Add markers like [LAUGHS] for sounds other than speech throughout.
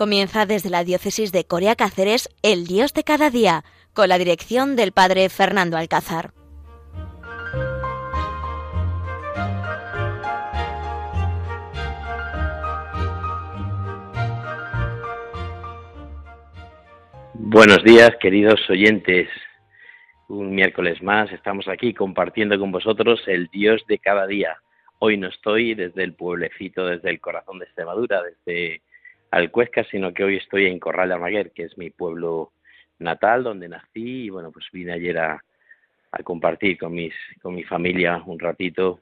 Comienza desde la diócesis de Corea Cáceres El Dios de cada día, con la dirección del padre Fernando Alcázar. Buenos días, queridos oyentes. Un miércoles más estamos aquí compartiendo con vosotros el Dios de cada día. Hoy no estoy desde el pueblecito, desde el corazón de Extremadura, desde Alcuesca, sino que hoy estoy en Corral de Amaguer, que es mi pueblo natal, donde nací, y bueno, pues vine ayer a, compartir con, mis, con mi familia un ratito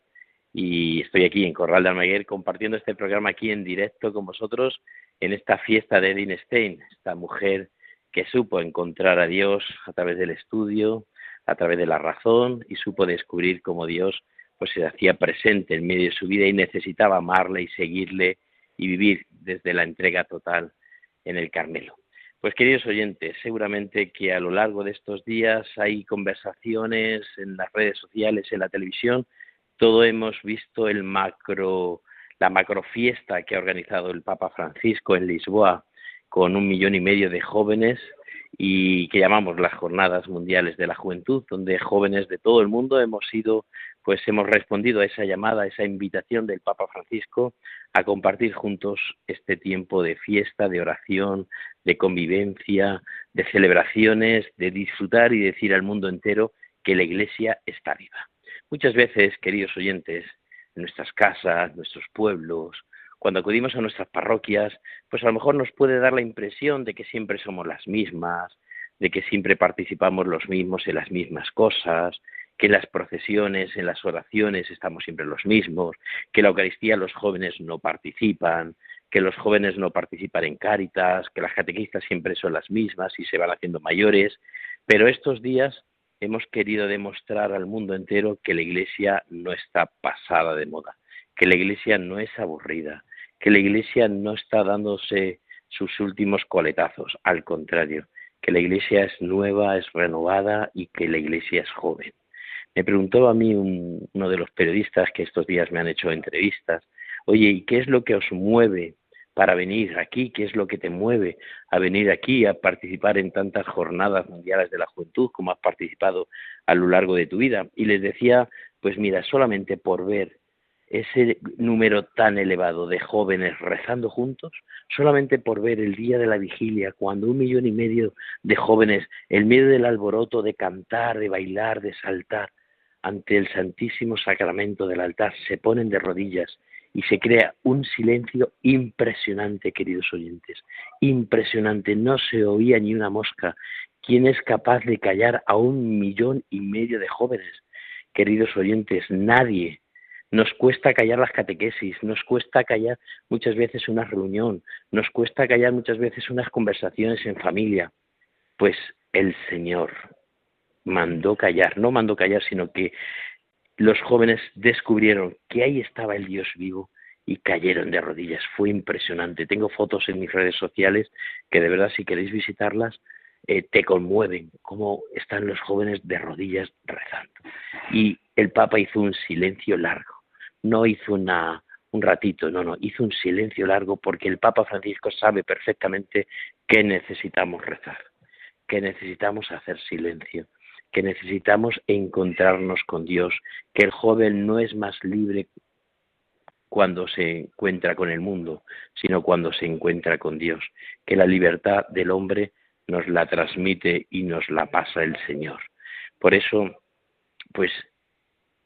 y estoy aquí en Corral de Almaguer compartiendo este programa aquí en directo con vosotros en esta fiesta de Edith Stein, esta mujer que supo encontrar a Dios a través del estudio, a través de la razón y supo descubrir cómo Dios pues se hacía presente en medio de su vida y necesitaba amarle y seguirle y vivir desde la entrega total en el Carmelo. Pues queridos oyentes, seguramente que a lo largo de estos días hay conversaciones en las redes sociales, en la televisión, todo hemos visto el macro, la macrofiesta que ha organizado el Papa Francisco en Lisboa con un millón y medio de jóvenes y que llamamos las Jornadas Mundiales de la Juventud, donde jóvenes de todo el mundo hemos sido pues hemos respondido a esa llamada, a esa invitación del Papa Francisco a compartir juntos este tiempo de fiesta, de oración, de convivencia, de celebraciones, de disfrutar y decir al mundo entero que la Iglesia está viva. Muchas veces, queridos oyentes, en nuestras casas, nuestros pueblos, cuando acudimos a nuestras parroquias, pues a lo mejor nos puede dar la impresión de que siempre somos las mismas, de que siempre participamos los mismos en las mismas cosas, que en las procesiones, en las oraciones estamos siempre los mismos, que en la Eucaristía los jóvenes no participan, que los jóvenes no participan en cáritas, que las catequistas siempre son las mismas y se van haciendo mayores, pero estos días hemos querido demostrar al mundo entero que la Iglesia no está pasada de moda, que la Iglesia no es aburrida, que la Iglesia no está dándose sus últimos coletazos, al contrario, que la Iglesia es nueva, es renovada y que la Iglesia es joven. Me preguntó a mí uno de los periodistas que estos días me han hecho entrevistas, oye, ¿y qué es lo que os mueve para venir aquí? ¿Qué es lo que te mueve a venir aquí a participar en tantas jornadas mundiales de la juventud como has participado a lo largo de tu vida? Y les decía, pues mira, solamente por ver ese número tan elevado de jóvenes rezando juntos, solamente por ver el día de la vigilia, cuando un millón y medio de jóvenes, en medio del alboroto de cantar, de bailar, de saltar, ante el Santísimo Sacramento del altar, se ponen de rodillas y se crea un silencio impresionante, queridos oyentes, impresionante, no se oía ni una mosca. ¿Quién es capaz de callar a un millón y medio de jóvenes? Queridos oyentes, nadie. Nos cuesta callar las catequesis, nos cuesta callar muchas veces una reunión, nos cuesta callar muchas veces unas conversaciones en familia. Pues el Señor, mandó callar, no mandó callar, sino que los jóvenes descubrieron que ahí estaba el Dios vivo y cayeron de rodillas. Fue impresionante. Tengo fotos en mis redes sociales que de verdad si queréis visitarlas eh, te conmueven cómo están los jóvenes de rodillas rezando. Y el Papa hizo un silencio largo, no hizo una, un ratito, no, no, hizo un silencio largo porque el Papa Francisco sabe perfectamente que necesitamos rezar, que necesitamos hacer silencio, que necesitamos encontrarnos con Dios, que el joven no es más libre cuando se encuentra con el mundo, sino cuando se encuentra con Dios, que la libertad del hombre nos la transmite y nos la pasa el Señor. Por eso, pues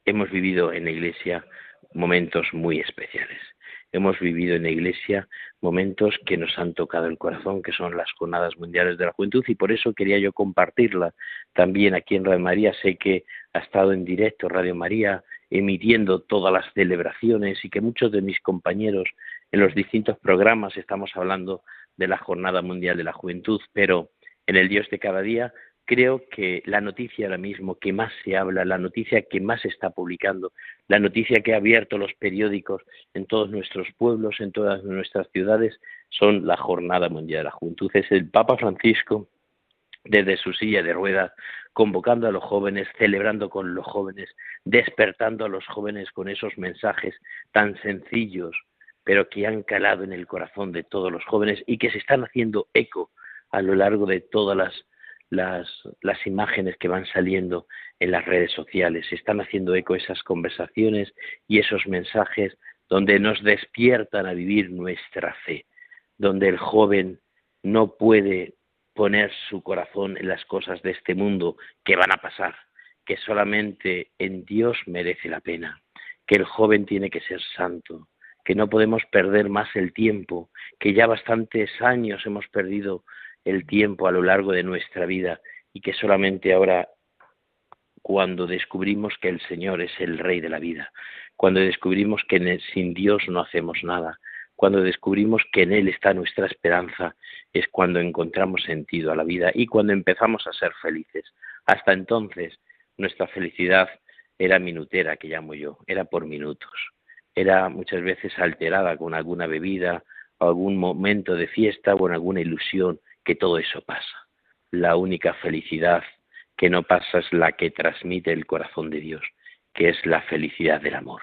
hemos vivido en la Iglesia momentos muy especiales hemos vivido en la Iglesia momentos que nos han tocado el corazón, que son las Jornadas Mundiales de la Juventud, y por eso quería yo compartirla también aquí en Radio María. Sé que ha estado en directo Radio María emitiendo todas las celebraciones y que muchos de mis compañeros en los distintos programas estamos hablando de la Jornada Mundial de la Juventud, pero en el Dios de cada día creo que la noticia ahora mismo que más se habla, la noticia que más se está publicando, la noticia que ha abierto los periódicos en todos nuestros pueblos, en todas nuestras ciudades, son la Jornada Mundial de la Juventud. Es el Papa Francisco, desde su silla de ruedas, convocando a los jóvenes, celebrando con los jóvenes, despertando a los jóvenes con esos mensajes tan sencillos, pero que han calado en el corazón de todos los jóvenes y que se están haciendo eco a lo largo de todas las, las, las imágenes que van saliendo en las redes sociales. Están haciendo eco esas conversaciones y esos mensajes donde nos despiertan a vivir nuestra fe, donde el joven no puede poner su corazón en las cosas de este mundo que van a pasar, que solamente en Dios merece la pena, que el joven tiene que ser santo, que no podemos perder más el tiempo, que ya bastantes años hemos perdido el tiempo a lo largo de nuestra vida y que solamente ahora cuando descubrimos que el Señor es el Rey de la vida, cuando descubrimos que sin Dios no hacemos nada, cuando descubrimos que en Él está nuestra esperanza, es cuando encontramos sentido a la vida y cuando empezamos a ser felices. Hasta entonces, nuestra felicidad era minutera, que llamo yo, era por minutos. Era muchas veces alterada con alguna bebida, algún momento de fiesta o con alguna ilusión, que todo eso pasa. La única felicidad que no pasa es la que transmite el corazón de Dios, que es la felicidad del amor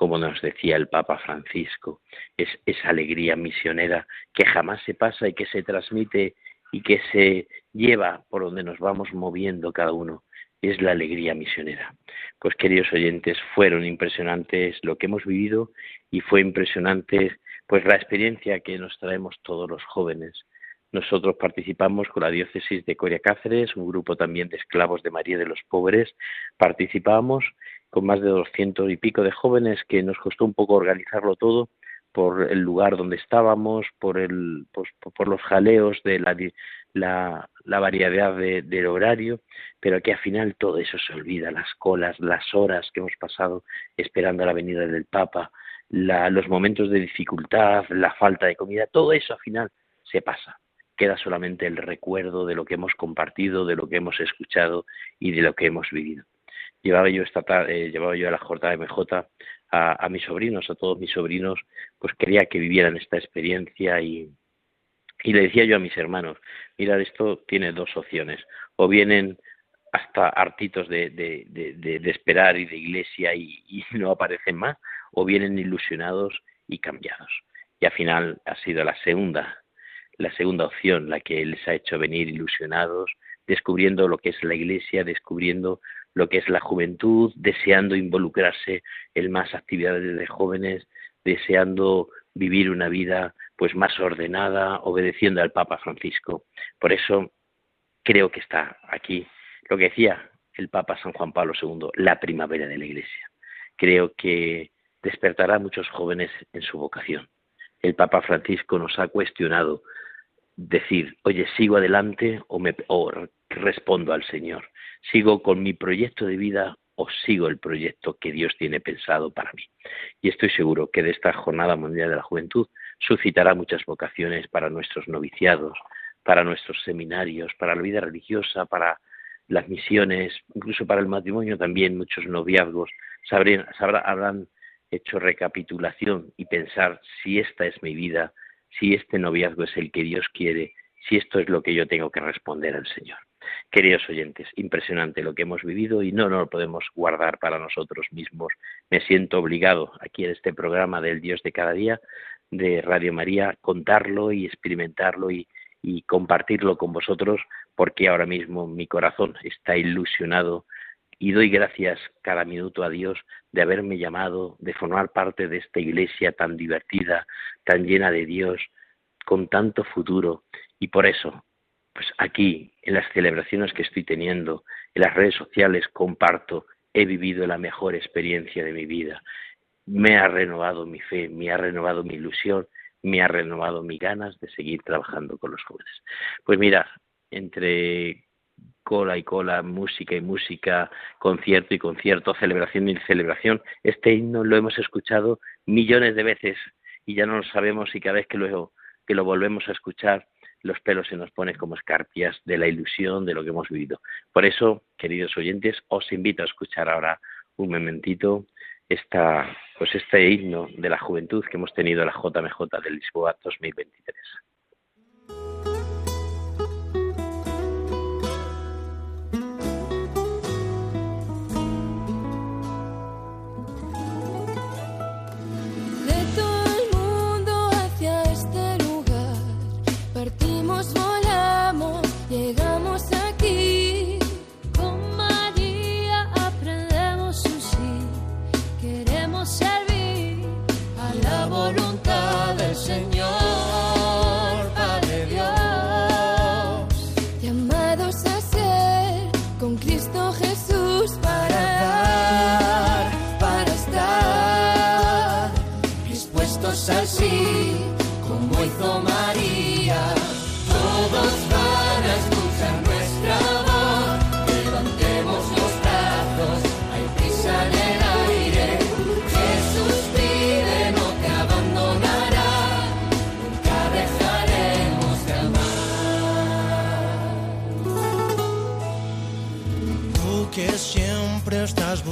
como nos decía el Papa Francisco, es esa alegría misionera que jamás se pasa y que se transmite y que se lleva por donde nos vamos moviendo cada uno, es la alegría misionera. Pues queridos oyentes, fueron impresionantes lo que hemos vivido y fue impresionante pues la experiencia que nos traemos todos los jóvenes. Nosotros participamos con la diócesis de Coria Cáceres, un grupo también de esclavos de María de los Pobres. Participamos con más de doscientos y pico de jóvenes que nos costó un poco organizarlo todo por el lugar donde estábamos, por el, pues, por los jaleos de la, la, la variedad de, del horario, pero que al final todo eso se olvida, las colas, las horas que hemos pasado esperando la venida del Papa, la, los momentos de dificultad, la falta de comida, todo eso al final se pasa. Queda solamente el recuerdo de lo que hemos compartido, de lo que hemos escuchado y de lo que hemos vivido llevaba yo esta eh, llevaba yo a la JMJ a, a mis sobrinos, a todos mis sobrinos, pues quería que vivieran esta experiencia y, le decía yo a mis hermanos, mira, esto tiene dos opciones, o vienen hasta hartitos de, de, de, de esperar y de iglesia y, y, [LAUGHS] no aparecen más, o vienen ilusionados y cambiados. Y al final ha sido la segunda, la segunda opción la que les ha hecho venir ilusionados, descubriendo lo que es la iglesia, descubriendo lo que es la juventud, deseando involucrarse en más actividades de jóvenes, deseando vivir una vida pues más ordenada, obedeciendo al Papa Francisco. Por eso creo que está aquí lo que decía el Papa San Juan Pablo II, la primavera de la Iglesia. Creo que despertará a muchos jóvenes en su vocación. El Papa Francisco nos ha cuestionado decir, oye, sigo adelante o, me, o respondo al Señor. ¿Sigo con mi proyecto de vida o sigo el proyecto que Dios tiene pensado para mí? Y estoy seguro que de esta Jornada Mundial de la Juventud suscitará muchas vocaciones para nuestros noviciados, para nuestros seminarios, para la vida religiosa, para las misiones, incluso para el matrimonio también muchos noviazgos sabrán, habrán hecho recapitulación y pensar si esta es mi vida, si este noviazgo es el que Dios quiere, si esto es lo que yo tengo que responder al Señor. Queridos oyentes, impresionante lo que hemos vivido y no, no lo podemos guardar para nosotros mismos. Me siento obligado aquí en este programa del Dios de cada día de Radio María contarlo y experimentarlo y, y compartirlo con vosotros porque ahora mismo mi corazón está ilusionado y doy gracias cada minuto a Dios de haberme llamado, de formar parte de esta iglesia tan divertida, tan llena de Dios, con tanto futuro. Y por eso pues aquí, en las celebraciones que estoy teniendo, en las redes sociales, comparto, he vivido la mejor experiencia de mi vida. Me ha renovado mi fe, me ha renovado mi ilusión, me ha renovado mis ganas de seguir trabajando con los jóvenes. Pues mira, entre cola y cola, música y música, concierto y concierto, celebración y celebración, este himno lo hemos escuchado millones de veces y ya no lo sabemos y cada vez que lo, que lo volvemos a escuchar los pelos se nos ponen como escarpias de la ilusión de lo que hemos vivido. Por eso, queridos oyentes, os invito a escuchar ahora un momentito esta, pues este himno de la juventud que hemos tenido en la JMJ de Lisboa 2023.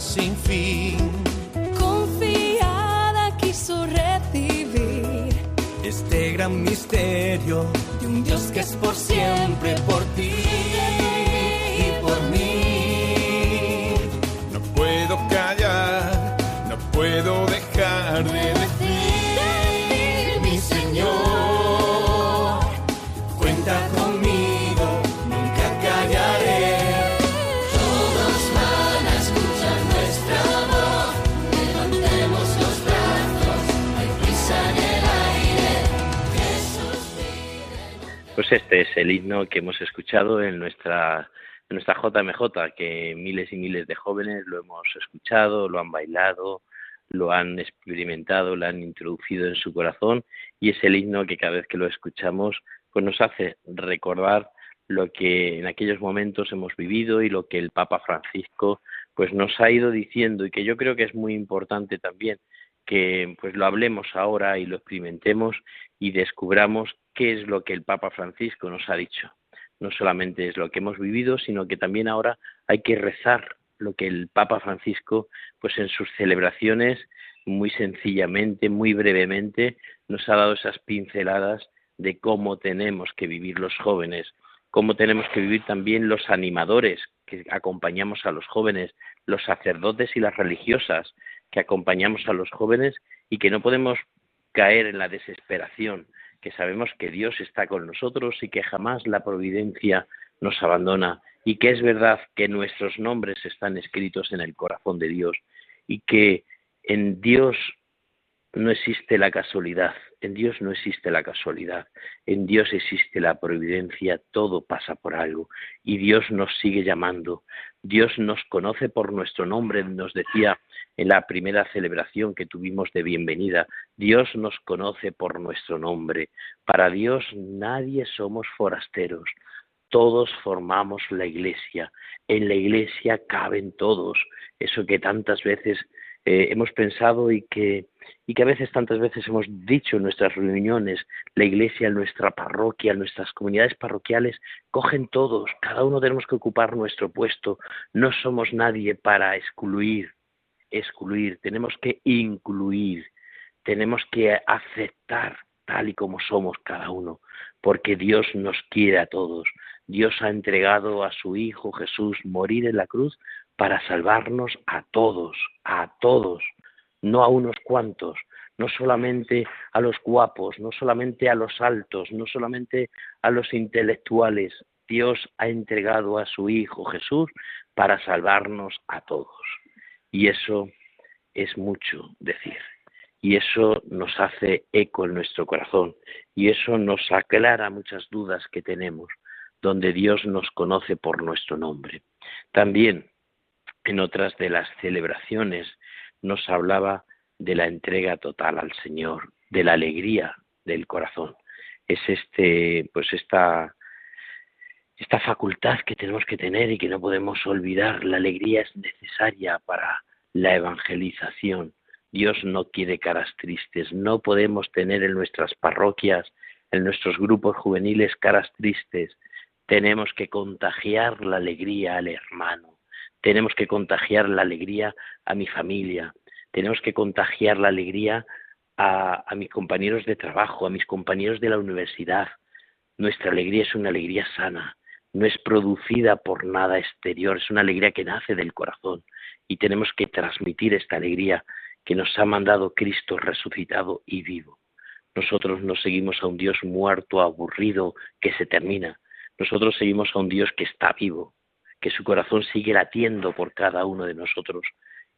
De vida este es el himno que hemos escuchado en nuestra nuestra JMJ, que miles y miles de jóvenes lo hemos escuchado, lo han bailado, lo han experimentado, lo han introducido en su corazón y es el himno que cada vez que lo escuchamos pues nos hace recordar lo que en aquellos momentos hemos vivido y lo que el Papa Francisco pues nos ha ido diciendo y que yo creo que es muy importante también que pues lo hablemos ahora y lo experimentemos y descubramos qué es lo que el Papa Francisco nos ha dicho. No solamente es lo que hemos vivido, sino que también ahora hay que rezar lo que el Papa Francisco, pues en sus celebraciones, muy sencillamente, muy brevemente, nos ha dado esas pinceladas de cómo tenemos que vivir los jóvenes, cómo tenemos que vivir también los animadores que acompañamos a los jóvenes, los sacerdotes y las religiosas que acompañamos a los jóvenes y que no podemos caer en la desesperación, que sabemos que Dios está con nosotros y que jamás la providencia nos abandona y que es verdad que nuestros nombres están escritos en el corazón de Dios y que en Dios no existe la casualidad, en Dios no existe la casualidad, en Dios existe la providencia, todo pasa por algo. Y Dios nos sigue llamando, Dios nos conoce por nuestro nombre, nos decía en la primera celebración que tuvimos de bienvenida, Dios nos conoce por nuestro nombre, para Dios nadie somos forasteros, todos formamos la iglesia, en la iglesia caben todos, eso que tantas veces eh, hemos pensado y que, y que a veces tantas veces hemos dicho en nuestras reuniones, la iglesia, nuestra parroquia, nuestras comunidades parroquiales, cogen todos, cada uno tenemos que ocupar nuestro puesto, no somos nadie para excluir, excluir, tenemos que incluir, tenemos que aceptar tal y como somos cada uno, porque Dios nos quiere a todos. Dios ha entregado a su Hijo Jesús morir en la cruz para salvarnos a todos, a todos, no a unos cuantos, no solamente a los guapos, no solamente a los altos, no solamente a los intelectuales. Dios ha entregado a su Hijo Jesús para salvarnos a todos. Y eso es mucho decir. Y eso nos hace eco en nuestro corazón. Y eso nos aclara muchas dudas que tenemos, donde Dios nos conoce por nuestro nombre. También en otras de las celebraciones nos hablaba de la entrega total al Señor, de la alegría del corazón. Es este, pues esta, esta facultad que tenemos que tener y que no podemos olvidar. La alegría es necesaria para la evangelización. Dios no quiere caras tristes. No podemos tener en nuestras parroquias, en nuestros grupos juveniles caras tristes. Tenemos que contagiar la alegría al hermano. Tenemos que contagiar la alegría a mi familia. Tenemos que contagiar la alegría a, mis compañeros de trabajo, a mis compañeros de la universidad. Nuestra alegría es una alegría sana, no es producida por nada exterior, es una alegría que nace del corazón y tenemos que transmitir esta alegría que nos ha mandado Cristo resucitado y vivo. Nosotros no seguimos a un Dios muerto, aburrido, que se termina. Nosotros seguimos a un Dios que está vivo, que su corazón sigue latiendo por cada uno de nosotros.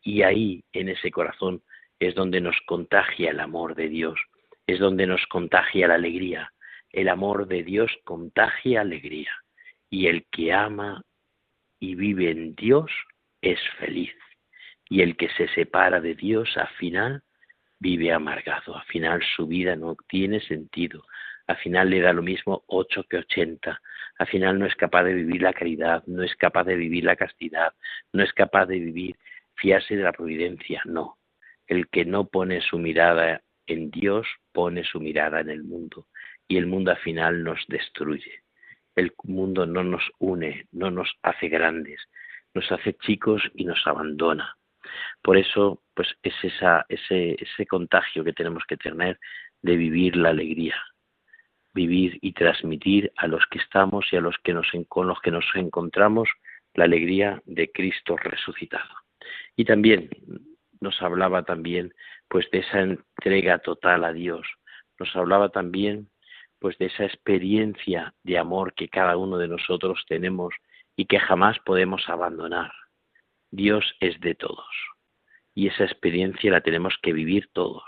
Y ahí, en ese corazón, es donde nos contagia el amor de Dios, es donde nos contagia la alegría. El amor de Dios contagia alegría. Y el que ama y vive en Dios es feliz. Y el que se separa de Dios al final vive amargado, al final su vida no tiene sentido, al final le da lo mismo ocho que ochenta, al final no es capaz de vivir la caridad, no es capaz de vivir la castidad, no es capaz de vivir, fiarse de la providencia, no. El que no pone su mirada en Dios pone su mirada en el mundo y el mundo al final nos destruye. El mundo no nos une, no nos hace grandes, nos hace chicos y nos abandona. Por eso, pues es esa, ese, ese contagio que tenemos que tener de vivir la alegría, vivir y transmitir a los que estamos y a los que nos, con los que nos encontramos la alegría de Cristo resucitado. Y también nos hablaba también pues de esa entrega total a Dios. Nos hablaba también pues de esa experiencia de amor que cada uno de nosotros tenemos y que jamás podemos abandonar. Dios es de todos y esa experiencia la tenemos que vivir todos.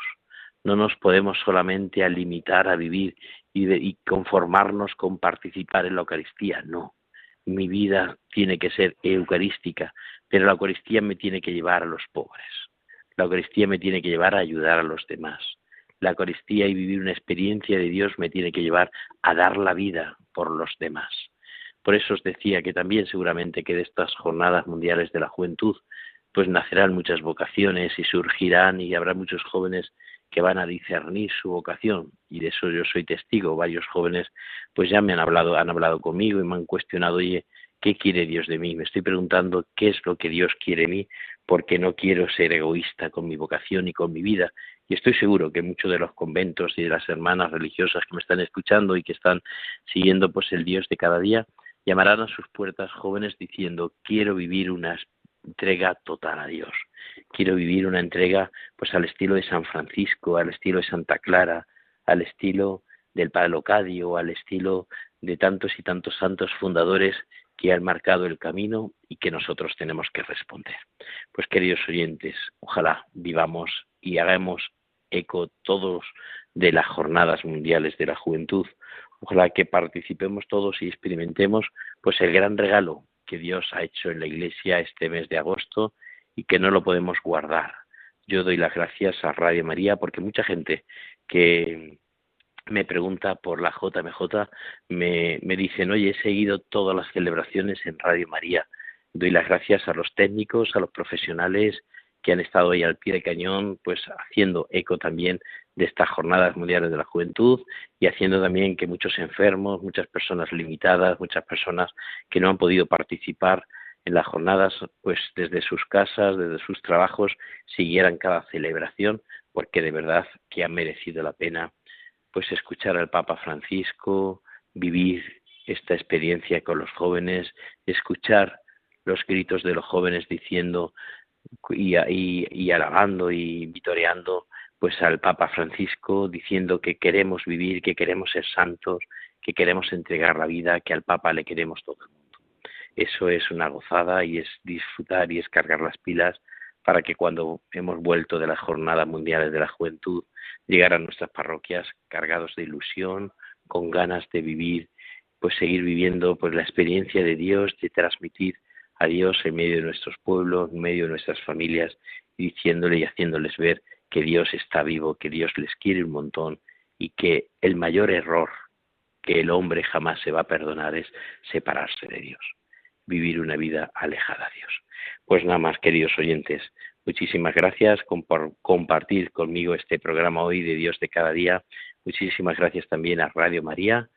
No nos podemos solamente a limitar a vivir y, y conformarnos con participar en la Eucaristía, no. Mi vida tiene que ser eucarística, pero la Eucaristía me tiene que llevar a los pobres. La Eucaristía me tiene que llevar a ayudar a los demás. La Eucaristía y vivir una experiencia de Dios me tiene que llevar a dar la vida por los demás. Por eso os decía que también seguramente que de estas jornadas mundiales de la juventud, pues nacerán muchas vocaciones y surgirán y habrá muchos jóvenes que van a discernir su vocación y de eso yo soy testigo. Varios jóvenes pues ya me han hablado, han hablado conmigo y me han cuestionado, oye, ¿qué quiere Dios de mí? Me estoy preguntando qué es lo que Dios quiere de mí porque no quiero ser egoísta con mi vocación y con mi vida. Y estoy seguro que muchos de los conventos y de las hermanas religiosas que me están escuchando y que están siguiendo pues el Dios de cada día, llamarán a sus puertas jóvenes diciendo, quiero vivir una entrega total a Dios. Quiero vivir una entrega pues al estilo de San Francisco, al estilo de Santa Clara, al estilo del Padre Locadio, al estilo de tantos y tantos santos fundadores que han marcado el camino y que nosotros tenemos que responder. Pues queridos oyentes, ojalá vivamos y hagamos eco todos de las jornadas mundiales de la juventud. Ojalá que participemos todos y experimentemos pues el gran regalo que Dios ha hecho en la Iglesia este mes de agosto y que no lo podemos guardar. Yo doy las gracias a Radio María porque mucha gente que me pregunta por la JMJ, me, me dicen, oye, he seguido todas las celebraciones en Radio María. Doy las gracias a los técnicos, a los profesionales que han estado ahí al pie de cañón, pues haciendo eco también de estas jornadas mundiales de la juventud y haciendo también que muchos enfermos, muchas personas limitadas, muchas personas que no han podido participar en las jornadas, pues desde sus casas, desde sus trabajos, siguieran cada celebración, porque de verdad que ha merecido la pena pues escuchar al Papa Francisco, vivir esta experiencia con los jóvenes, escuchar los gritos de los jóvenes diciendo y, y, y alabando y vitoreando pues al Papa Francisco diciendo que queremos vivir, que queremos ser santos, que queremos entregar la vida, que al Papa le queremos todo el mundo. Eso es una gozada y es disfrutar y es cargar las pilas para que cuando hemos vuelto de las jornadas mundiales de la juventud, llegar a nuestras parroquias cargados de ilusión, con ganas de vivir, pues seguir viviendo pues la experiencia de Dios, de transmitir a Dios en medio de nuestros pueblos, en medio de nuestras familias, diciéndole y haciéndoles ver que Dios está vivo, que Dios les quiere un montón y que el mayor error que el hombre jamás se va a perdonar es separarse de Dios, vivir una vida alejada a Dios. Pues nada más, queridos oyentes, muchísimas gracias por compartir conmigo este programa hoy de Dios de cada día. Muchísimas gracias también a Radio María.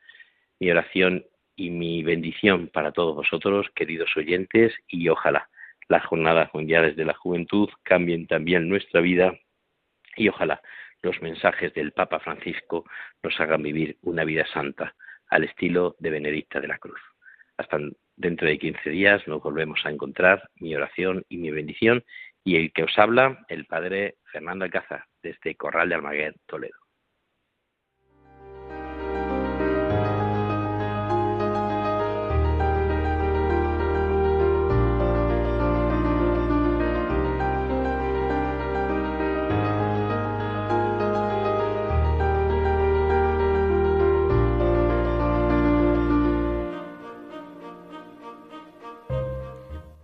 Mi oración y mi bendición para todos vosotros, queridos oyentes, y ojalá las jornadas mundiales de la juventud cambien también nuestra vida y ojalá los mensajes del Papa Francisco nos hagan vivir una vida santa al estilo de Benedicta de la Cruz. Hasta Dentro de 15 días nos volvemos a encontrar, mi oración y mi bendición, y el que os habla, el Padre Fernando Alcázar, desde Corral de Almaguer, Toledo.